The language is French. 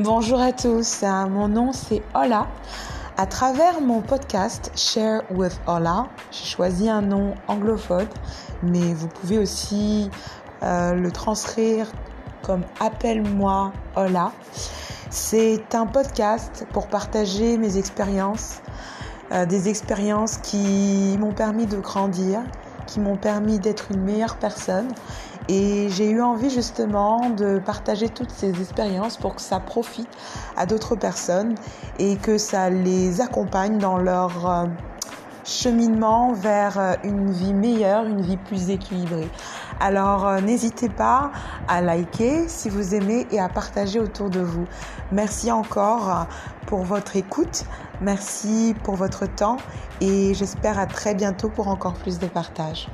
Bonjour à tous, mon nom c'est Ola. À travers mon podcast Share with Ola, j'ai choisi un nom anglophone, mais vous pouvez aussi euh, le transcrire comme Appelle-moi Ola. C'est un podcast pour partager mes expériences, euh, des expériences qui m'ont permis de grandir, qui m'ont permis d'être une meilleure personne. Et j'ai eu envie justement de partager toutes ces expériences pour que ça profite à d'autres personnes et que ça les accompagne dans leur euh, cheminement vers euh, une vie meilleure, une vie plus équilibrée. Alors euh, n'hésitez pas à liker si vous aimez et à partager autour de vous. Merci encore pour votre écoute, merci pour votre temps et j'espère à très bientôt pour encore plus de partage.